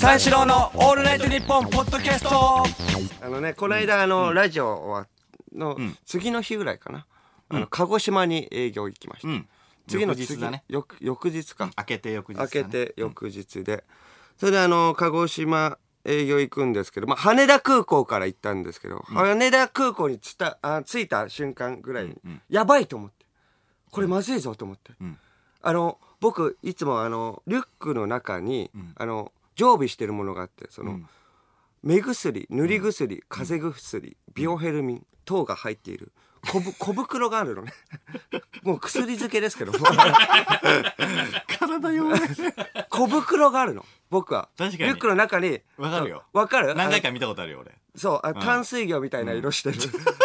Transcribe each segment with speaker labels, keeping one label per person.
Speaker 1: 三四郎のオールナイトニッポンポッドキャスト。
Speaker 2: あのねこの間あの、ラジオはの次の日ぐらいかな、あの鹿児島に営業行きました、
Speaker 3: うん。
Speaker 2: 次の
Speaker 3: 翌日だね。
Speaker 2: 翌翌日か、
Speaker 3: 開けて翌日だ
Speaker 2: 明
Speaker 3: ね
Speaker 2: けて翌日で、それであの鹿児島営業行くんですけど、まあ、羽田空港から行ったんですけど、羽田空港につたあ着いた瞬間ぐらいに、やばいと思って。これまずいぞと思って、
Speaker 3: ん
Speaker 2: あの僕いつもあのリュックの中に、あの常備してるものがあってその、目薬塗り薬風邪薬ビオヘルミン等が入っている。小ぶ 小袋があるのね。もう薬漬けですけど
Speaker 3: 体弱い。
Speaker 2: 小袋があるの。僕は。
Speaker 3: 確かに。
Speaker 2: リュックの中に
Speaker 3: わかるよ。
Speaker 2: わかる？
Speaker 3: 何回か見たことあるよ俺。
Speaker 2: そうあ淡水魚みたいな色してる、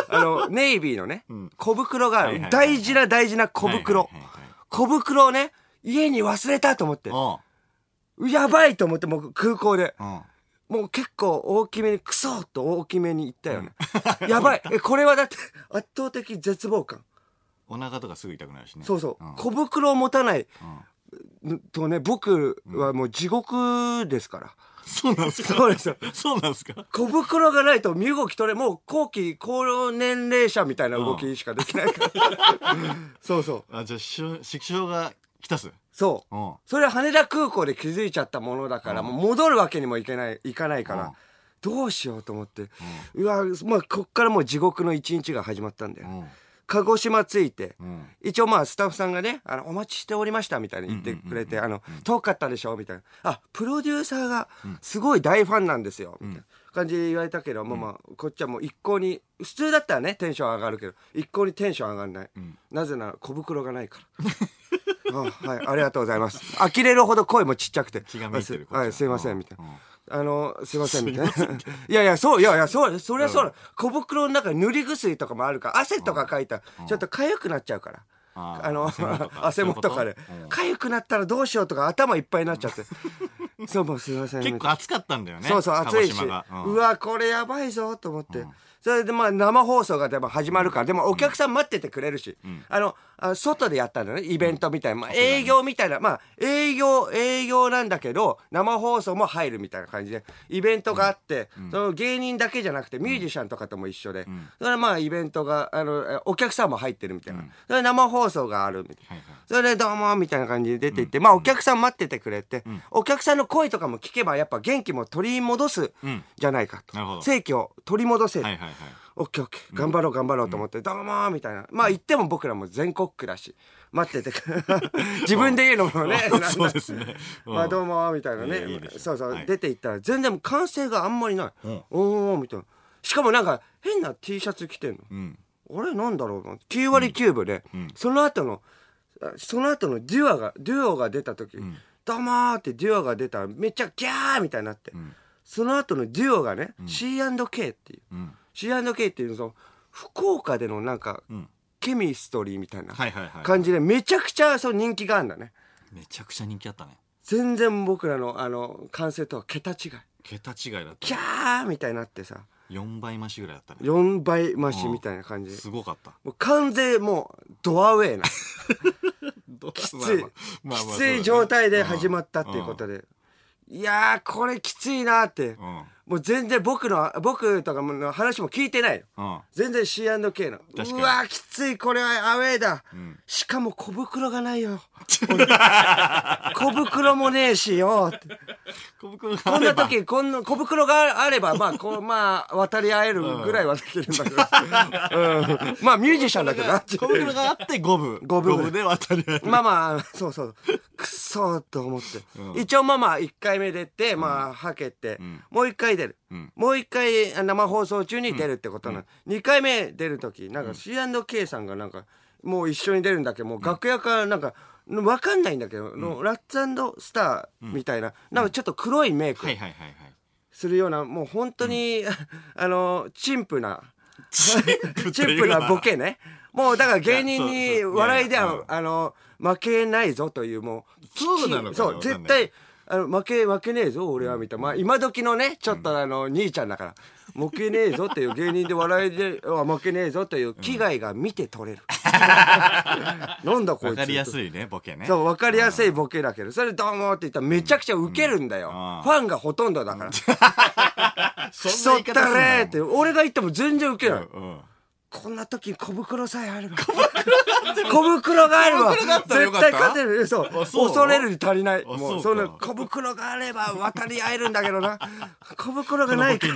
Speaker 2: あのネイビーのね、小袋がある、
Speaker 3: はいはいはい。
Speaker 2: 大事な大事な小袋、
Speaker 3: はいはいはいはい
Speaker 2: 小袋をね家に忘れたと思って。
Speaker 3: お
Speaker 2: やばいと思ってもう空港で。もう結構大きめにクソッと大きめに言ったよね、やばい。えこれはだって圧倒的絶望感。
Speaker 3: お腹とかすぐ痛くなるしね。
Speaker 2: そうそう、
Speaker 3: ん。
Speaker 2: 小袋を持たないとね僕はもう地獄ですから、
Speaker 3: そうなんですか？
Speaker 2: そうですよ。
Speaker 3: そうなんですか？
Speaker 2: 小袋がないと身動き取れもう後期高年齢者みたいな動きしかできないから、そうそう。
Speaker 3: あじゃあし色症が来たす？
Speaker 2: そう。
Speaker 3: うん。
Speaker 2: それは羽田空港で気づいちゃったものだから、もう戻るわけにもいけないいかないから、
Speaker 3: うん。
Speaker 2: どうしようと思って、うわまあこっからもう地獄の一日が始まったんだよ、
Speaker 3: うん
Speaker 2: 鹿児島着いて、
Speaker 3: うん。
Speaker 2: 一応まあスタッフさんがね「あのお待ちしておりました」みたいに言ってくれて「あの遠かったでしょ」みたいな「あプロデューサーがすごい大ファンなんですよ」みたいな感じで言われたけど、まあまあこっちはもう一向に普通だったらねテンション上がるけど一向にテンション上がらない、なぜなら小袋がないから。あはいありがとうございます。呆れるほど声もちっちゃくて。
Speaker 3: 気がてる
Speaker 2: は。いすいませ
Speaker 3: うん
Speaker 2: んみたいな、
Speaker 3: うん
Speaker 2: あのすいません。みたいな いやいやそういやいやそうそりゃそう。だ、小袋の中に塗り薬とかもあるから汗とかかいた。らちょっと痒くなっちゃうから、
Speaker 3: あ
Speaker 2: の
Speaker 3: 汗もとか
Speaker 2: で。痒くなったらどうしようとか頭いっぱいになっちゃって。そうもうすいません。
Speaker 3: 結構暑かったんだよね
Speaker 2: そうそう暑いし、うわこれやばいぞと思って、それでまあ生放送がでも始まるから、でもお客さん待っててくれるし、あのあ外でやったんだよねイベントみたいな、まあ、営業みたいなまあ営業営業なんだけど生放送も入るみたいな感じでイベントがあって、その芸人だけじゃなくてミュージシャンとかとも一緒で、それでまあイベントがあのえお客さんも入ってるみたいな、それで生放送があるみたいな。それでどうもみたいな感じで出て行って、まあお客さん待っててくれて、お客さんの声とかも聞けばやっぱ元気も取り戻す
Speaker 3: ん。
Speaker 2: じゃないかと。正気を取り戻せる。オッケーオッケー。頑張ろう頑張ろうと思って、どうもみたいな。まあ言っても僕らも全国区だし、待ってて。自分で言うのもね。
Speaker 3: そうですね。うん。
Speaker 2: まあどうもみたいなね。そうそう、
Speaker 3: はい。
Speaker 2: 出て行ったら全然歓声があんまりない。
Speaker 3: うん。
Speaker 2: おーみたいな。しかもなんか変な T シャツ着てんの。
Speaker 3: うん。
Speaker 2: あれなんだろうな。9割9分で、その後のあその後のデュアがデュオが出た時、どうもーってデュオが出たらめっちゃギャーみたいになって、その後のデュオがね、C&K っていう、
Speaker 3: ん
Speaker 2: C&K っていうその福岡でのなんか、
Speaker 3: ん。
Speaker 2: ケミストリーみたいな感じでめちゃくちゃそう人気があるんだね。
Speaker 3: めちゃくちゃ人気あったね。
Speaker 2: 全然僕らのあの完成とは桁違い。
Speaker 3: 桁違いだった
Speaker 2: キャーみたいになってさ。
Speaker 3: 4倍増しぐらいだったね。
Speaker 2: 4倍増しみたいな感じ。で、
Speaker 3: すごかった。
Speaker 2: もう完全もうドアウェイな。
Speaker 3: き
Speaker 2: きつい、きつい状態で始まったっていうことで、いやーこれきついなーって、
Speaker 3: うん
Speaker 2: もう全然僕の僕とかの話も聞いてないよ
Speaker 3: うん。
Speaker 2: 全然 C&K の。
Speaker 3: 確かに。
Speaker 2: うわーきついこれはアウェーだ、しかも小袋がないよ。俺。小袋もねえしよ。って
Speaker 3: 小袋が
Speaker 2: こんな時こんな小袋があればまあこうまあ渡り合えるぐらいはできるんだけど、うん。まあミュージシャンだけどな。
Speaker 3: 小袋があって五分。
Speaker 2: 五分。
Speaker 3: 五分で渡り合える。
Speaker 2: まあまあそうそう。くっそーと思って、一応まあまあ1回目出てまあはけて、もう1回出る、もう1回生放送中に出るってことなの、2回目出る時なんか C&K さんがなんかもう一緒に出るんだけどもう楽屋からなんか分かんないんだけど、のラッツスターみたいな、なんかちょっと黒いメイク
Speaker 3: はいはいはいはい。
Speaker 2: するようなもう本当に、あの陳腐な
Speaker 3: チップ
Speaker 2: チンプなボケね。もうだから芸人
Speaker 3: い
Speaker 2: に笑いではあの、負けないぞというもう。
Speaker 3: そうなの
Speaker 2: そう、絶対、あの、負け、負けねえぞ、俺は、みたいな。まあ、今時のね、ちょっとあの、兄ちゃんだから、負けねえぞっていう芸人で笑いでは負けねえぞという危害が見て取れる。なんだこいつ
Speaker 3: わかりやすいねボケね
Speaker 2: そう、わかりやすいボケだけど、それどうもって言ったらめちゃくちゃウケるんだよ。
Speaker 3: うん
Speaker 2: ファンがほとんどだから。
Speaker 3: そ
Speaker 2: そったれーって、俺が言っても全然ウケない。
Speaker 3: うん
Speaker 2: こんな時に小袋さえあれば。小袋があれば、絶対勝てる。えそう？恐れるに足りない。
Speaker 3: あ
Speaker 2: もう、
Speaker 3: そ
Speaker 2: の小袋があれば渡り合えるんだけどな。小袋がないから。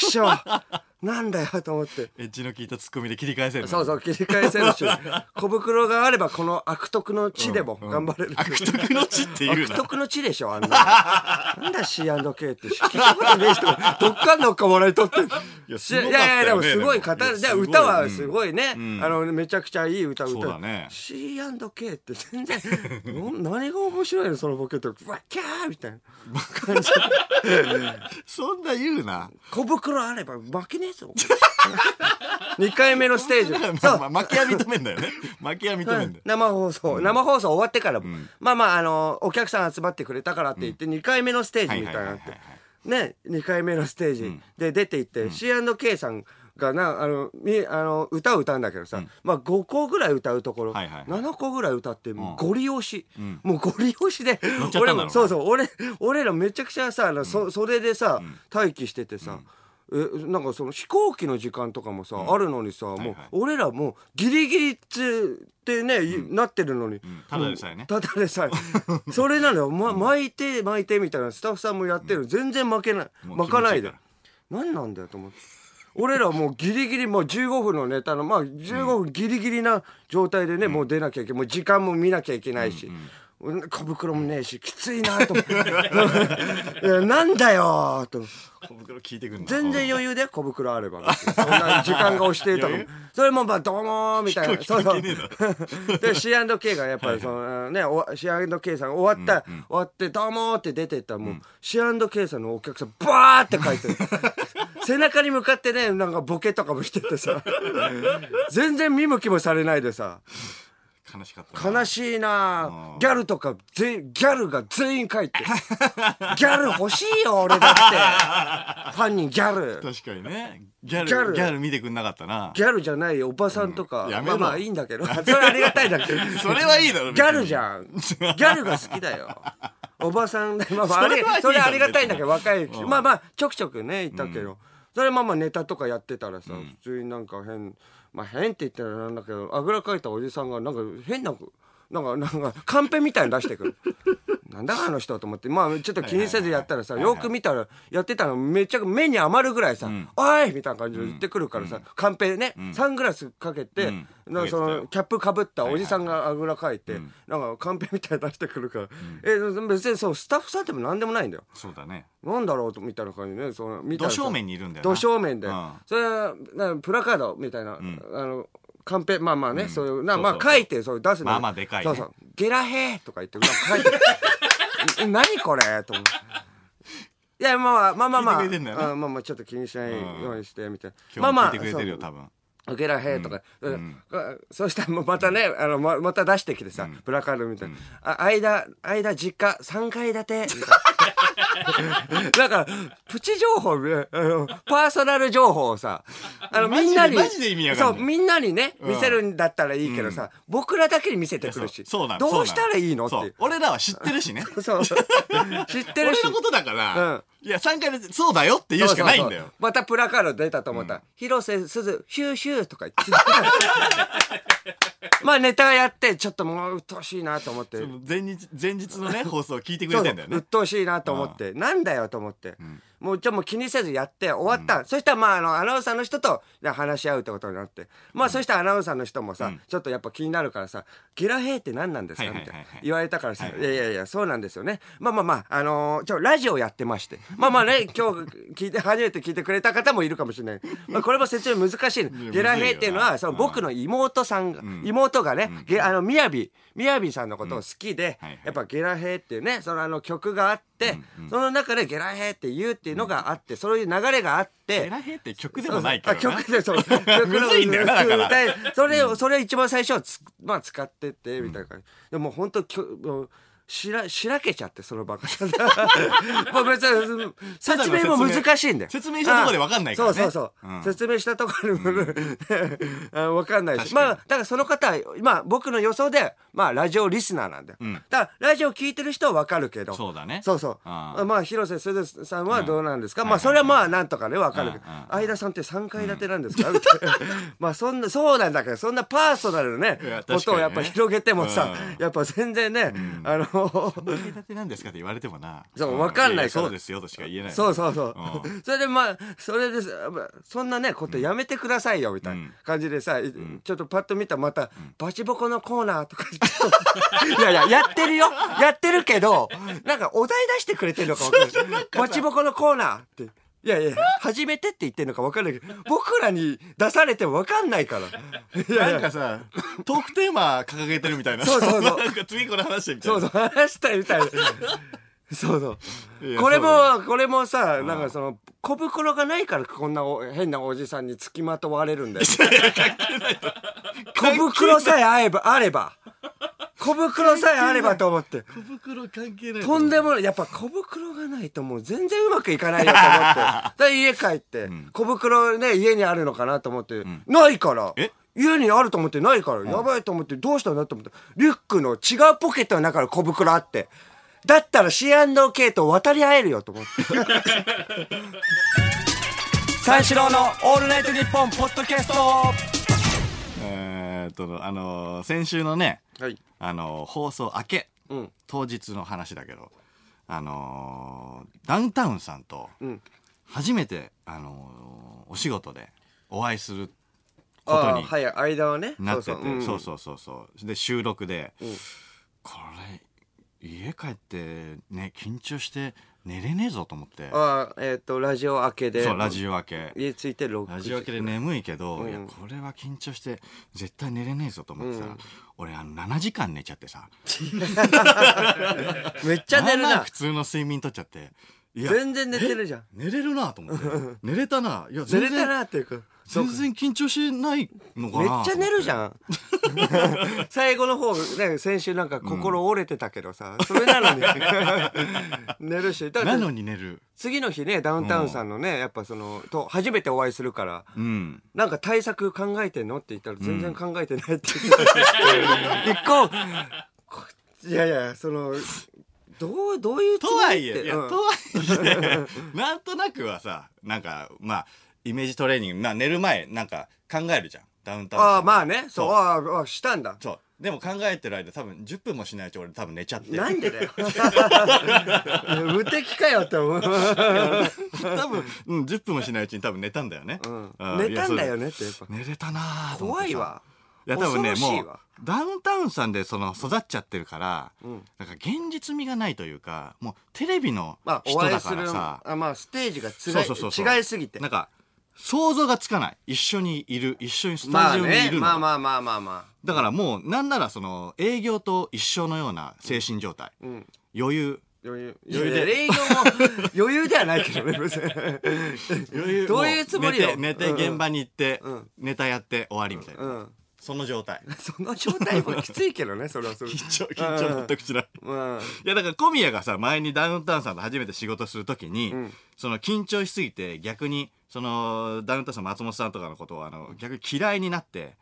Speaker 3: くし
Speaker 2: ょう。なんだよと思って。
Speaker 3: エッジの効いたツッコミで切り返せるの？
Speaker 2: そうそう、切り返せるし。小袋があれば、この悪徳の地でも頑張れる。
Speaker 3: 悪徳の地っていう
Speaker 2: 悪
Speaker 3: な
Speaker 2: 徳の地でしょ、あんな。なんだ C&K って。聞いたことねえ人が、どっかんどっか笑い取ってる。
Speaker 3: いやね
Speaker 2: いやいや、でもすごい語る。じゃ歌はすごいね。
Speaker 3: ん
Speaker 2: あの、めちゃくちゃいい歌歌う。
Speaker 3: そうだね
Speaker 2: C&K って全然、な何が面白いの、そのボケと。わっキャーみたいな感じ。
Speaker 3: そんな言うな
Speaker 2: 小袋あれば負けねえぞ。2回目のステージ。
Speaker 3: まあまあ負けは認めんだよね。負けは認めんだよ。
Speaker 2: 生放送、生放送終わってからも、まあまああのお客さん集まってくれたからって言って2回目のステージみたいなのあって。
Speaker 3: はいはい
Speaker 2: ね2回目のステージで出て行って、C&K さんがなあのみあの歌を歌うんだけどさ、まあ5個ぐらい歌うところ、
Speaker 3: はいはいはい。
Speaker 2: 7個ぐらい歌ってゴリ押し、
Speaker 3: ん。
Speaker 2: もうゴリ押しで
Speaker 3: 乗っちゃったんだろうな。
Speaker 2: 俺もそうそう俺俺らめちゃくちゃさあの、そ袖でさ、待機しててさ、えなんかその飛行機の時間とかもさ、あるのにさ、もう
Speaker 3: はい。
Speaker 2: 俺らもうギリギリってね、いなってるのに、
Speaker 3: ただでさえね。
Speaker 2: ただでさえ。それなのよ、ま、巻いて巻いてみたいなスタッフさんもやってる、全然負けない。巻かないで。何なんだよと思って。俺らもうギリギリもう15分のネタのまあ15分ギリギリな状態でね、もう出なきゃいけない。もう時間も見なきゃいけないし、小袋もねえしきついなと思って。なんだよと。
Speaker 3: 小袋聞いてくんな。
Speaker 2: 全然余裕で小袋あればそんな時間が押してるとかそれもまあどうもみたいな。
Speaker 3: 飛行機関係ねえ
Speaker 2: で C&K がやっぱりそのねお C&K さん終わった、終わってどうもって出てったらもう、C&K さんのお客さんバーって書いてる。背中に向かってねなんかボケとかもしててさ。全然見向きもされないでさ
Speaker 3: 悲しかった
Speaker 2: 悲しいな。ギャルとか全員ギャルが全員書いてギャル欲しいよ俺だって。ファンにギャル。
Speaker 3: 確かにね。ギャル
Speaker 2: ギャル。
Speaker 3: ギャル見てくんなかったな。
Speaker 2: ギャルじゃないおばさんとか、
Speaker 3: うん。やめろ。
Speaker 2: まあまあいいんだけど。それありがたいんだけど。
Speaker 3: それはいいだろ
Speaker 2: ギャルじ
Speaker 3: ん
Speaker 2: ゃん。ギャルが好きだよ。おばさんでまあまああれ
Speaker 3: それ
Speaker 2: ありがたいんだけど若い
Speaker 3: うん。
Speaker 2: まあまあちょくちょくねいたけど、それまあまあネタとかやってたらさ、普通になんか変まあ変って言ったらなんだけどあぐらかいたおじさんがなんか変ななんかなんかカンペみたいに出してくる。なんだあの人と思って。まあちょっと気にせずやったらさ、よく見たらやってたのめっちゃ目に余るぐらいさ「おい!」みたいな感じで言ってくるからさ、カンペね、サングラスかけて、
Speaker 3: うん。
Speaker 2: なんかそのキャップかぶったおじさんがあぐらかいて、なんかカンペみたいに出してくるから、え別にそうスタッフさんでも何でもないんだよ。
Speaker 3: そうだね。
Speaker 2: なんだろうとみたいな感じでねその見た
Speaker 3: 正面にいるんだよな。
Speaker 2: 土正面で、
Speaker 3: うん。
Speaker 2: それプラカードみたいな、あのカンペまあまあね、そういうなまあ書いてそういう出すの
Speaker 3: まあまあでかいね。
Speaker 2: そうそう。ゲラヘーとか言ってなんか書いて。え何これ？と思って。いやまあまあまあまあ
Speaker 3: 聞いてくれてんだよな
Speaker 2: うんまあまあちょっと気にしないようにしてみたいな、
Speaker 3: 今日も聞いてくれてるよ
Speaker 2: そう。
Speaker 3: 多分
Speaker 2: ゲラヘーとか、うん。そうしたらまたねあのままた出してきてさ、プラカードみたいな、あ間間実家3階建て。な。だからプチ情報ねあのパーソナル情報をさあのみんなにそうみんなにね見せるんだったらいいけどさ、僕らだけに見せてくるし
Speaker 3: そうなの
Speaker 2: どうしたらいいのって
Speaker 3: 俺らは知ってるしね。
Speaker 2: そう。知ってるし。
Speaker 3: 俺のことだから、
Speaker 2: うん
Speaker 3: いや3回でそうだよって言うしかないんだよ。
Speaker 2: そうそうそう。またプラカード出たと思ったら、広瀬すずヒューヒューとか言って。まあネタやってちょっともう鬱陶しいなと思って。
Speaker 3: 前日前日のね放送を聞いてくれてんだよね。
Speaker 2: 鬱陶しいなと思って、なんだよと思って、もうちょっともう気にせずやって終わった、そしたらまああのアナウンサーの人と話し合うってことになって。まあそしたらアナウンサーの人もさ、ちょっとやっぱ気になるからさ「ゲラヘイって何なんですか?」みたいな。言われたからさ「
Speaker 3: はい
Speaker 2: やいやいやそうなんですよね。まあまあまああのーちょラジオやってまして。まあまあね 今日聞いて初めて聞いてくれた方もいるかもしれない、まあ、これも説明難しいゲラヘイっていうのはその僕の妹さんが、妹がね、ゲあのみやびみやびさんのことを好きで、やっぱゲラヘイっていうねそのあの曲があって、その中でゲラヘイって言うっていうのがあって、そういう流れがあって、
Speaker 3: ゲラヘイって曲でもないけどな。
Speaker 2: あ曲でそう。曲の
Speaker 3: むずいんだよなだから
Speaker 2: 歌いそれをそれを一番最初はつ、まあ、使ってってみたいな感じ、でも本当きょもうしらしらけちゃってその場がもう別に説明も難しいんだよ。
Speaker 3: 説明したところで分かんないからね。
Speaker 2: そうそうそう、
Speaker 3: うん。
Speaker 2: 説明したところでも、あ分かんないし。まあだからその方はまあ僕の予想でまあラジオリスナーなんだよ、
Speaker 3: ん。
Speaker 2: だからラジオ聞いてる人は分かるけど。
Speaker 3: そうだね。
Speaker 2: そうそう。
Speaker 3: ああ
Speaker 2: まあ広瀬すずさんはどうなんですか、
Speaker 3: うん。
Speaker 2: まあそれはまあなんとかね分かるけど、
Speaker 3: うん。うん。
Speaker 2: 相田さんって3階建てなんですか、まあそんなそうなんだけどそんなパーソナルね
Speaker 3: いや確かにね。
Speaker 2: ことをやっぱ広げてもさ、
Speaker 3: うん。
Speaker 2: やっぱ全然ね、あの
Speaker 3: 何階建てなんですかって言われてもな。
Speaker 2: そう分かんないから。
Speaker 3: そうですよとしか言えない。
Speaker 2: そうそうそう、
Speaker 3: う
Speaker 2: それでまあそれでそんなねことやめてくださいよみたいな感じでさ、ちょっとパッと見たらまたバチボコのコーナーとかいやいややってるよ。やってるけどなんかお題出してくれてるのか分かんない。バチボコのコーナーっていやいや初めてって言ってるのか分かんないけど僕らに出されても分かんないから。いやいや。
Speaker 3: なんかさトークテーマ掲げてるみたいな。
Speaker 2: そうそうそう。
Speaker 3: なんか次これ話してみたいな。
Speaker 2: そうそう話したいみたいな。そうそう。
Speaker 3: いや
Speaker 2: これ
Speaker 3: そう。だ
Speaker 2: もこれもさなんかその小袋がないからこんなお変なおじさんにつきまとわれるんだよ。小袋さえあればあれば小袋さえあればと思って。
Speaker 3: 小袋関係ない
Speaker 2: とんでもないやっぱ小袋がないともう全然うまくいかないよと思って。だから家帰って小袋ね家にあるのかなと思って。ないから。
Speaker 3: え？
Speaker 2: 家にあると思ってないから、やばいと思ってどうしたんだと思ってリュックの違うポケットの中から小袋あって。だったら C&K と渡り合えるよと思って。
Speaker 1: 三四郎のオールナイトニッポンポッドキャスト。
Speaker 3: えーっとあのー先週のね
Speaker 2: はい。
Speaker 3: あのー放送明け。
Speaker 2: うん。
Speaker 3: 当日の話だけど。あのーダウンタウンさんと
Speaker 2: うん。
Speaker 3: 初めてあのーお仕事でお会いすることに
Speaker 2: はい間はね。
Speaker 3: なってて。
Speaker 2: ん。
Speaker 3: そうそうそうそう。で収録で、
Speaker 2: ん。
Speaker 3: これ家帰ってね緊張して寝れねえぞと思って。
Speaker 2: ああえっ、とラジオ明けで。
Speaker 3: そうラジオ明け。
Speaker 2: 家着いて6時。
Speaker 3: ラジオ明けで眠いけど、
Speaker 2: うん。
Speaker 3: いやこれは緊張して絶対寝れねえぞと思ってさ、俺あの7時間寝ちゃってさ。
Speaker 2: めっちゃ寝るな。
Speaker 3: 普通の睡眠とっちゃって。
Speaker 2: 全然寝てるじゃん。
Speaker 3: 寝れるなと思って。寝れたな。いや
Speaker 2: 寝れたなっていうか
Speaker 3: 全然緊張しないのか
Speaker 2: めっ
Speaker 3: な
Speaker 2: ちゃ寝るじ
Speaker 3: ん
Speaker 2: ゃん。最後の方ね先週なんか心折れてたけどさ、それなのに。寝るし。
Speaker 3: なのに寝る。
Speaker 2: 次の日ねダウンタウンさんのねやっぱそのと初めてお会いするから
Speaker 3: うん。
Speaker 2: なんか対策考えてんのって言ったら全然考えてないって言ってた、一個こいやいやそのどうどういうつ
Speaker 3: と
Speaker 2: もり
Speaker 3: はいえ、
Speaker 2: うん
Speaker 3: とはいえ、なんとなくはさ、なんか、まあ、イメージトレーニング、まあ、寝る前、なんか考えるじゃん。ダウンタウンさん。
Speaker 2: ああまあね。そう。
Speaker 3: そう。
Speaker 2: あああしたんだ。
Speaker 3: そう。でも考えてる間、多分10分もしないうち俺多分寝ちゃって。
Speaker 2: なんでだよ。無敵かよって思う、
Speaker 3: 多分、うん、10分もしないうちに多分寝たんだよね。
Speaker 2: うん。
Speaker 3: う
Speaker 2: 寝たんだよ
Speaker 3: ね。
Speaker 2: ねってやっぱ。
Speaker 3: 寝れたなぁと思ってさ。
Speaker 2: 怖いわ。
Speaker 3: いや多分ね
Speaker 2: 恐ろしいわ。
Speaker 3: もうダウンタウンさんでその育っちゃってるから、
Speaker 2: ん。
Speaker 3: なんか現実味がないというかもうテレビの
Speaker 2: まあ
Speaker 3: 人だ
Speaker 2: お会いする
Speaker 3: さ、
Speaker 2: あまあステージがつが
Speaker 3: そうそうそうそう。
Speaker 2: 違いすぎて。
Speaker 3: なんか想像がつかない。一緒にいる一緒にス
Speaker 2: まあ
Speaker 3: タジオにい
Speaker 2: ね
Speaker 3: るの、
Speaker 2: まあまあまあまあま
Speaker 3: だからもうなんならその営業と一緒のような精神状態、
Speaker 2: あうん。
Speaker 3: 余裕。
Speaker 2: 余裕。
Speaker 3: 余裕で。
Speaker 2: 営業も余裕ではないけどね別に。
Speaker 3: 余裕。
Speaker 2: どういうつもりよ。
Speaker 3: 寝て寝て現場に行って、
Speaker 2: うん。
Speaker 3: ネタやって終わりみたいな、
Speaker 2: うん
Speaker 3: その状態。
Speaker 2: その状態もきついけどねそれはそれ
Speaker 3: 緊張緊張全くしない。
Speaker 2: うん。
Speaker 3: いやだから小宮がさ前にダウンタウンさんと初めて仕事するときに、
Speaker 2: ん。
Speaker 3: その緊張しすぎて逆にそのダウンタウンさん松本さんとかのことをあの逆に嫌いになって、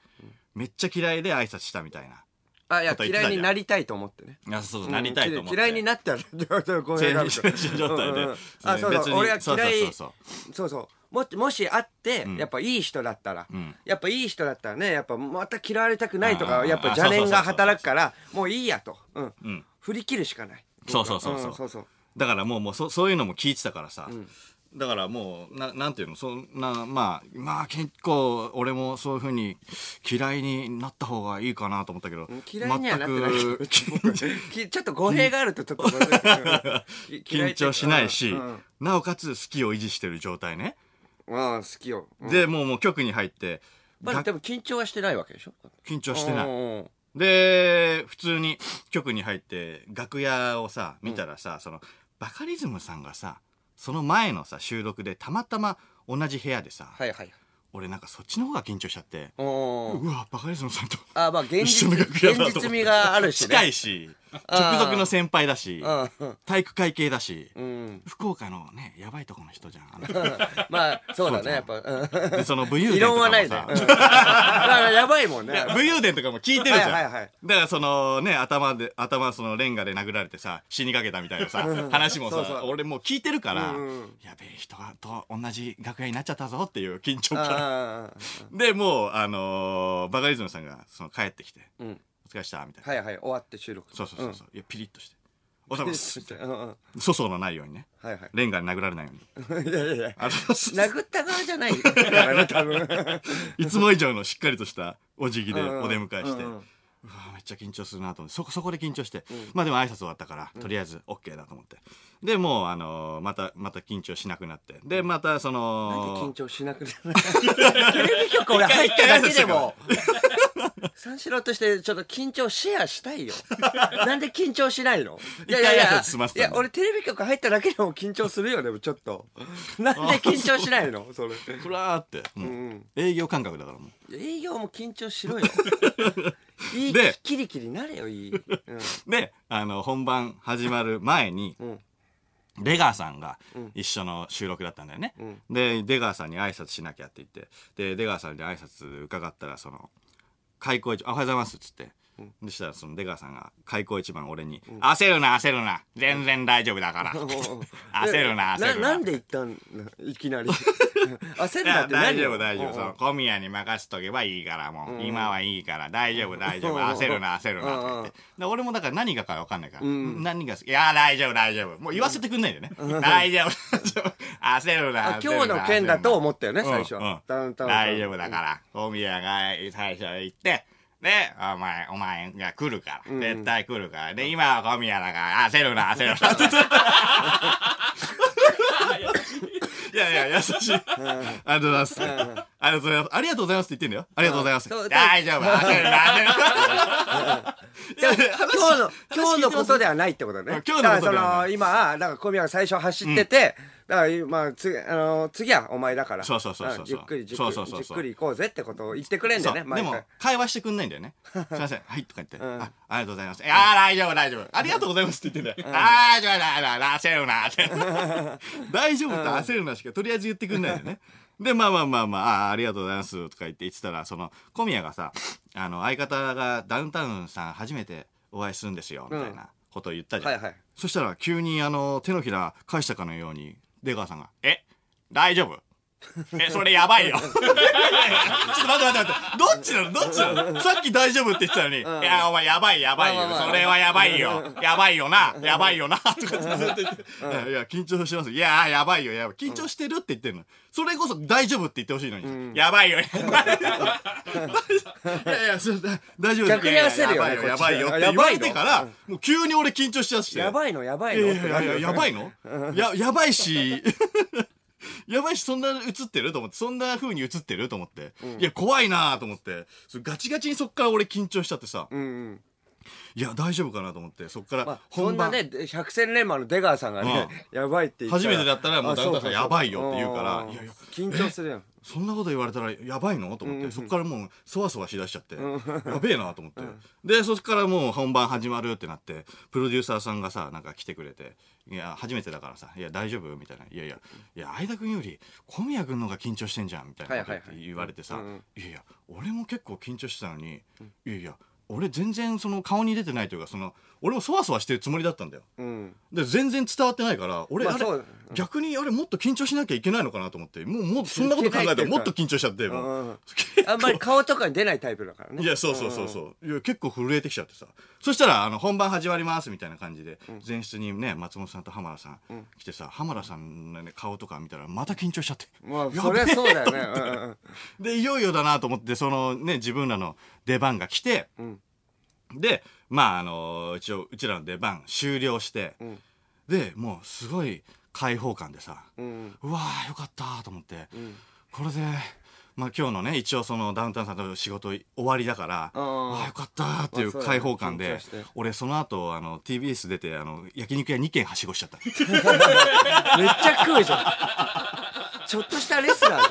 Speaker 3: めっちゃ嫌いで挨拶したみたいな。
Speaker 2: あいや嫌いになりたいと思ってね。
Speaker 3: いやそうそうなりたいと思って、
Speaker 2: うん嫌いになったらこ
Speaker 3: 精
Speaker 2: れがある
Speaker 3: 神精神状態で、
Speaker 2: あそうそう。俺は嫌い。
Speaker 3: そうそうそう。
Speaker 2: そうそうももし会って、
Speaker 3: ん。
Speaker 2: やっぱいい人だったら、
Speaker 3: ん。
Speaker 2: やっぱいい人だったらねやっぱまた嫌われたくないとかやっぱ邪念が働くからもういいやと、うん。振り切るしかない。
Speaker 3: そうそうそうそう。ん
Speaker 2: そうそう
Speaker 3: だからもうもうそそういうのも聞いてたからさ、だからもうななんていうの？そんなまあまあ結構俺もそういうふうに嫌いになった方がいいかなと思ったけど。
Speaker 2: 嫌いにはなってないけど。ちょっと語弊があるとちょっとうん
Speaker 3: 緊張しないし、
Speaker 2: うんうん。
Speaker 3: なおかつ好きを維持してる状態ね、
Speaker 2: ああ好きよ、うん。
Speaker 3: でもうもう局に入ってが
Speaker 2: まあでも緊張はしてないわけでしょ？
Speaker 3: 緊張してない。で普通に局に入って楽屋をさ見たらさ、そのバカリズムさんがさその前のさ収録でたまたま同じ部屋でさ、
Speaker 2: はいはい
Speaker 3: 俺なんかそっちの方が緊張しちゃって、
Speaker 2: おー
Speaker 3: うわバカリズムさんと
Speaker 2: あまあ現
Speaker 3: 一緒
Speaker 2: 実
Speaker 3: の楽屋だと思って。
Speaker 2: 現実味があるしね。
Speaker 3: 近いし直属の先輩だし
Speaker 2: うん。
Speaker 3: 体育会系だし
Speaker 2: うん。
Speaker 3: 福岡のねやばいとこの人じゃん。
Speaker 2: まあそうだねやっぱ。うん
Speaker 3: でその武勇
Speaker 2: 異
Speaker 3: 伝とかも
Speaker 2: 論はないね。だからやばいもんね。
Speaker 3: 武勇伝とかも聞いてるじゃん、だからそのね頭で頭そのレンガで殴られてさ死にかけたみたいなさ話もさ俺もう聞いてるから、やべえ人がと同じ楽屋になっちゃったぞっていう緊張
Speaker 2: あ
Speaker 3: 感。
Speaker 2: あ
Speaker 3: でもうあのーバカリズムさんがその帰ってきて
Speaker 2: うん「
Speaker 3: お疲れっした」みたいな、
Speaker 2: はいはい終わって収録。
Speaker 3: そうそうそうそう、いやピリッとして「おはようございます」
Speaker 2: うんうん。
Speaker 3: 粗相のないようにね。
Speaker 2: はいはい。
Speaker 3: レンガに殴られないように。
Speaker 2: いやいやいや。
Speaker 3: あの
Speaker 2: 殴った側じゃないからね多分。
Speaker 3: いつも以上のしっかりとしたお辞儀で
Speaker 2: うん
Speaker 3: お出迎えして、
Speaker 2: うんうん。
Speaker 3: うわめっちゃ緊張するなと思って。そこそこで緊張して、まあでも挨拶終わったから、とりあえず OK だと思って。でもうあのーまたまた緊張しなくなって。でまたそ
Speaker 2: なんで緊
Speaker 3: の
Speaker 2: 張しなくなる？テレビ局俺入っただけでも 三四郎としてちょっと緊張シェアしたいよ。なんで緊張しないの？いやいやいやいや俺テレビ局入っただけでも緊張するよでもちょっと。なんで緊張しないの？それ。
Speaker 3: ふらーって、もう
Speaker 2: うん
Speaker 3: 営業感覚だからもう。
Speaker 2: 営業も緊張しろよ。いい
Speaker 3: で
Speaker 2: キリキリなれよいい、うん。
Speaker 3: であの本番始まる前に、
Speaker 2: うん。
Speaker 3: 出川さんが一緒の収録だったんだよね、
Speaker 2: ん。
Speaker 3: で出川さんに挨拶しなきゃって言って。で出川さんに挨拶伺ったらその開口一番「おはようございます」っつって、でしたらその出川さん。が開口一番俺に「焦るな焦るな全然大丈夫だから」焦るな焦るな
Speaker 2: なん。で言ったん。いきなり焦るなって
Speaker 3: 大丈夫大丈夫その小宮に任せとけばいいからもう、今はいいから大丈夫大丈夫焦るな焦るなって俺もだから何がか分かん。ないから、何がいや大丈夫大丈夫もう言わせてくん。ないん。だよね、大丈夫焦るな
Speaker 2: 今日の件だと思ったよね最初は
Speaker 3: 大丈夫だから小宮が最初行ってで、お前、お前が来るから。絶対来るから。で、今は小宮だから、焦るな、焦るな。いやいや、優しい。ありがとうございます。ありがとうございます。ありがとうございますって言ってんだよ。ありがとうございます。
Speaker 2: そう。
Speaker 3: 大丈夫、
Speaker 2: 今日の
Speaker 3: 話
Speaker 2: 今日のことではないってことね。
Speaker 3: 今日のことではない。
Speaker 2: その今だから小宮が最初走ってて、だからまあ次あの次はお前だから。
Speaker 3: そうそうそうそう
Speaker 2: ゆっくりじっくり
Speaker 3: そうそうそうそう。
Speaker 2: じっくり行こうぜってことを言ってくれんだよね。
Speaker 3: でも会話してくんないんだよね。すいません。はいとか言って、
Speaker 2: ん。
Speaker 3: あありがとうございます。いやー大丈夫大丈夫。ありがとうございますって言ってんだよ、ああじゃあだだ。焦るな。っ て大丈夫って焦るなしかとりあえず言ってくんないんだよねでまあまあまあまああーありがとうございますとか言って言ってたらその小宮がさあの相方がダウンタウンさん初めてお会いするんですよみたいなことを言ったじゃん、
Speaker 2: はいはい。
Speaker 3: そしたら急にあの手のひら返したかのように出川さんが「え？大丈夫？えそれやばいよ」ちょっと待って待って待って。どっちなの？どっちなの？さっき大丈夫って言ってたのに「いやお前やばいやばいよそれはやばいよ。やばいよな。やばいよな」とかずっと言って「いやいや緊張してます。いややばいよ。やばい。緊張してる」って言ってんの。それこそ大丈夫って言ってほしいのに「やばいよやばいよ」いやいやそれだ大丈夫
Speaker 2: 逆に焦るよ
Speaker 3: ややばいよ。やばいよって言われてからもう急に俺緊張しちゃって
Speaker 2: やばいの？やばい
Speaker 3: い
Speaker 2: の
Speaker 3: やいやいややばいの？ややばいしやばいしそんな映ってる？と思って。そんな風に映ってる？と思って、いや怖いなと思って。そガチガチにそっから俺緊張しちゃってさ、
Speaker 2: うんうん。
Speaker 3: いや大丈夫かなと思ってそっから
Speaker 2: まあそ
Speaker 3: 本番、
Speaker 2: んなね百戦錬磨の出川さんがねやばいって
Speaker 3: 初めてだったらもう
Speaker 2: あ
Speaker 3: ダウンタウンさんやばいよって言うから
Speaker 2: ん
Speaker 3: いやいや
Speaker 2: 緊張するやん。
Speaker 3: そんなこと言われたらやばいのと思って、そっからもうそわそわしだしちゃって、やべえなと思って、でそっからもう本番始まるってなってプロデューサーさんがさなんか来てくれて「いや初めてだからさいや大丈夫?」みたいな「いやいやいや相田君より小宮君の方が緊張してんじゃん」みたいな言われてさ「
Speaker 2: うんうん。
Speaker 3: いやいや俺も結構緊張してたのに、いやいや俺全然その顔に出てないというかその俺もそわそわしてるつもりだったんだよ。
Speaker 2: うん。
Speaker 3: で全然伝わってないから俺、あれ
Speaker 2: まあそう
Speaker 3: 逆にあれもっと緊張しなきゃいけないのかなと思ってもうもうそんなこと考えたらもっと緊張しちゃって。もう
Speaker 2: うん。あんまり顔とかに出ないタイプだからね。
Speaker 3: いやそうそうそうそう。いや結構震えてきちゃってさ。そしたらあの本番始まりますみたいな感じで、前室にね松本さんと浜田さん来てさ、浜田さんの、ね、顔とか見たらまた緊張しちゃって。
Speaker 2: まあそりゃそうだよね。
Speaker 3: でいよいよだなと思ってそのね自分らの出番が来て、
Speaker 2: ん。
Speaker 3: でまああの一応うちらの出番終了して、
Speaker 2: ん。
Speaker 3: でもうすごい開放感でさ、
Speaker 2: う
Speaker 3: わーよかったと思って、
Speaker 2: ん。
Speaker 3: これで、まあ、今日のね一応そのダウンタウンさんと仕事終わりだから
Speaker 2: うん
Speaker 3: ああよかったっていう開放感で、俺その後あの TBS 出てあの焼肉屋2軒はしごしちゃった。
Speaker 2: めっちゃ食うじゃん。ちょっとしたレスラー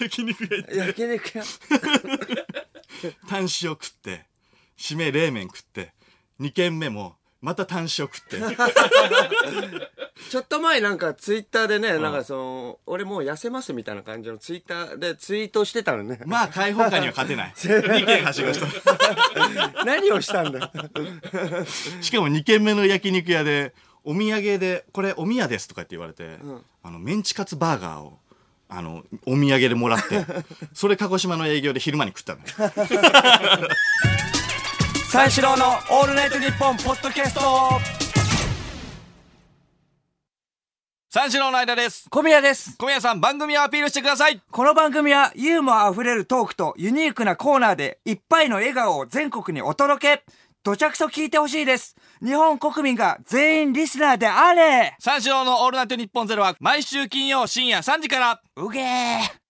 Speaker 3: 焼肉屋行って。
Speaker 2: 焼肉屋。
Speaker 3: タン塩食って締め冷麺食って2軒目もまた単食って
Speaker 2: ちょっと前なんかツイッターでね、なんかその、俺もう痩せますみたいな感じのツイッターでツイートしてたのね。
Speaker 3: まあ開放感には勝てない 2軒はしごした
Speaker 2: 何をしたんだよ。
Speaker 3: しかも2軒目の焼肉屋でお土産で「これお宮です」とかって言われて、あのメンチカツバーガーをあのお土産でもらって それ鹿児島の営業で昼間に食ったのよ
Speaker 1: 三四郎のオールナイトニッポンポッドキャスト
Speaker 3: 三四郎の間です
Speaker 1: 小宮です。
Speaker 3: 小宮さん番組をアピールしてください
Speaker 1: この番組はユーモア溢れるトークとユニークなコーナーでいっぱいの笑顔を全国にお届け。土着と聞いてほしいです。日本国民が全員リスナーであれ。
Speaker 3: 三四郎のオールナイトニッポンゼロは毎週金曜深夜3時から。
Speaker 1: うげー